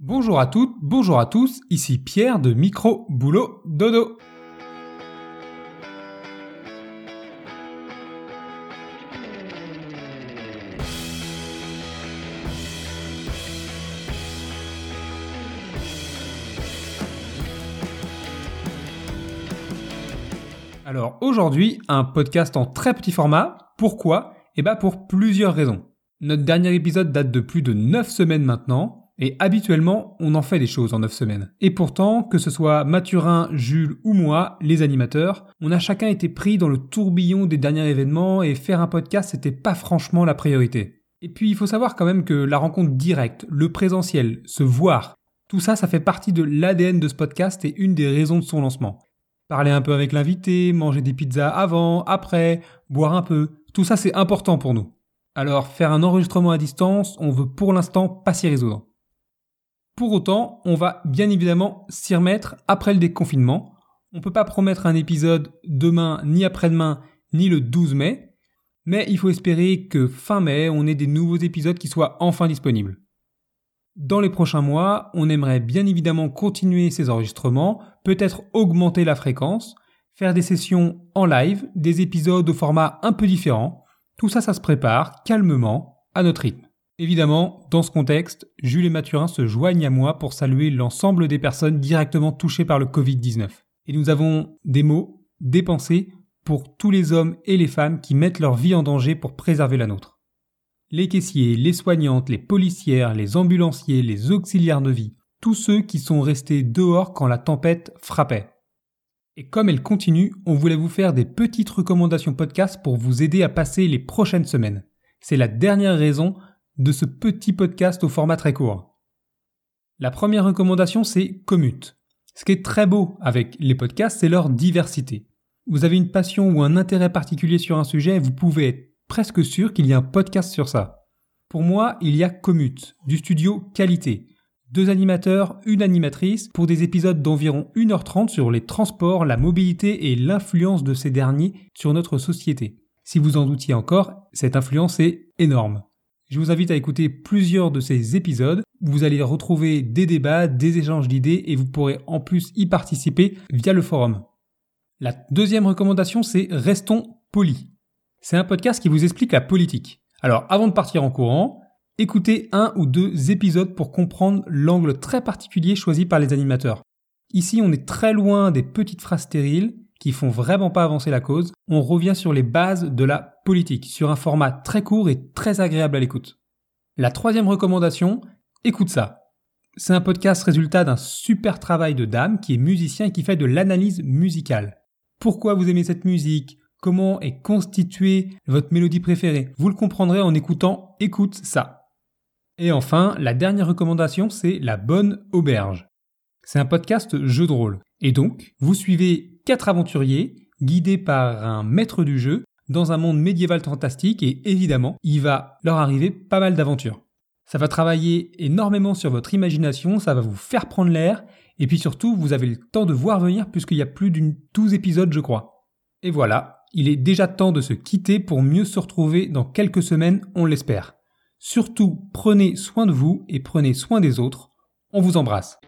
Bonjour à toutes, bonjour à tous, ici Pierre de Micro Boulot Dodo. Alors aujourd'hui, un podcast en très petit format. Pourquoi? Eh bien pour plusieurs raisons. Notre dernier épisode date de plus de 9 semaines maintenant, et habituellement, on en fait des choses en 9 semaines. Et pourtant, que ce soit Mathurin, Jules ou moi, les animateurs, on a chacun été pris dans le tourbillon des derniers événements et faire un podcast, c'était pas franchement la priorité. Et puis, il faut savoir quand même que la rencontre directe, le présentiel, se voir, tout ça, ça fait partie de l'ADN de ce podcast et une des raisons de son lancement. Parler un peu avec l'invité, manger des pizzas avant, après, boire un peu, tout ça c'est important pour nous. Alors faire un enregistrement à distance, on veut pour l'instant pas s'y résoudre. Pour autant, on va bien évidemment s'y remettre après le déconfinement. On ne peut pas promettre un épisode demain, ni après-demain, ni le 12 mai, mais il faut espérer que fin mai, on ait des nouveaux épisodes qui soient enfin disponibles. Dans les prochains mois, on aimerait bien évidemment continuer ces enregistrements, peut-être augmenter la fréquence, faire des sessions en live, des épisodes au format un peu différent. Tout ça, ça se prépare calmement à notre rythme. Évidemment, dans ce contexte, Jules et Mathurin se joignent à moi pour saluer l'ensemble des personnes directement touchées par le Covid-19. Et nous avons des mots, des pensées pour tous les hommes et les femmes qui mettent leur vie en danger pour préserver la nôtre. Les caissiers, les soignantes, les policières, les ambulanciers, les auxiliaires de vie, tous ceux qui sont restés dehors quand la tempête frappait. Et comme elle continue, on voulait vous faire des petites recommandations podcast pour vous aider à passer les prochaines semaines. C'est la dernière raison de ce petit podcast au format très court. La première recommandation, c'est Commute. Ce qui est très beau avec les podcasts, c'est leur diversité. Vous avez une passion ou un intérêt particulier sur un sujet, vous pouvez être presque sûr qu'il y a un podcast sur ça. Pour moi, il y a Commute, du studio Qualité. Deux animateurs, une animatrice, pour des épisodes d'environ 1h30 sur les transports, la mobilité et l'influence de ces derniers sur notre société. Si vous en doutiez encore, cette influence est énorme. Je vous invite à écouter plusieurs de ces épisodes. Vous allez retrouver des débats, des échanges d'idées et vous pourrez en plus y participer via le forum. La deuxième recommandation, c'est Restons polis. C'est un podcast qui vous explique la politique. Alors avant de partir en courant, écoutez un ou deux épisodes pour comprendre l'angle très particulier choisi par les animateurs. Ici, on est très loin des petites phrases stériles qui font vraiment pas avancer la cause. On revient sur les bases de la politique, sur un format très court et très agréable à l'écoute. La troisième recommandation, écoute ça. C'est un podcast résultat d'un super travail de Dame qui est musicien et qui fait de l'analyse musicale. Pourquoi vous aimez cette musique? Comment est constituée votre mélodie préférée? Vous le comprendrez en écoutant Écoute ça. Et enfin, la dernière recommandation, c'est La Bonne Auberge. C'est un podcast jeu de rôle. Et donc, vous suivez quatre aventuriers guidés par un maître du jeu dans un monde médiéval fantastique et évidemment, il va leur arriver pas mal d'aventures. Ça va travailler énormément sur votre imagination, ça va vous faire prendre l'air, et puis surtout, vous avez le temps de voir venir puisqu'il y a plus d'une douze épisodes, je crois. Et voilà, il est déjà temps de se quitter pour mieux se retrouver dans quelques semaines, on l'espère. Surtout, prenez soin de vous et prenez soin des autres. On vous embrasse.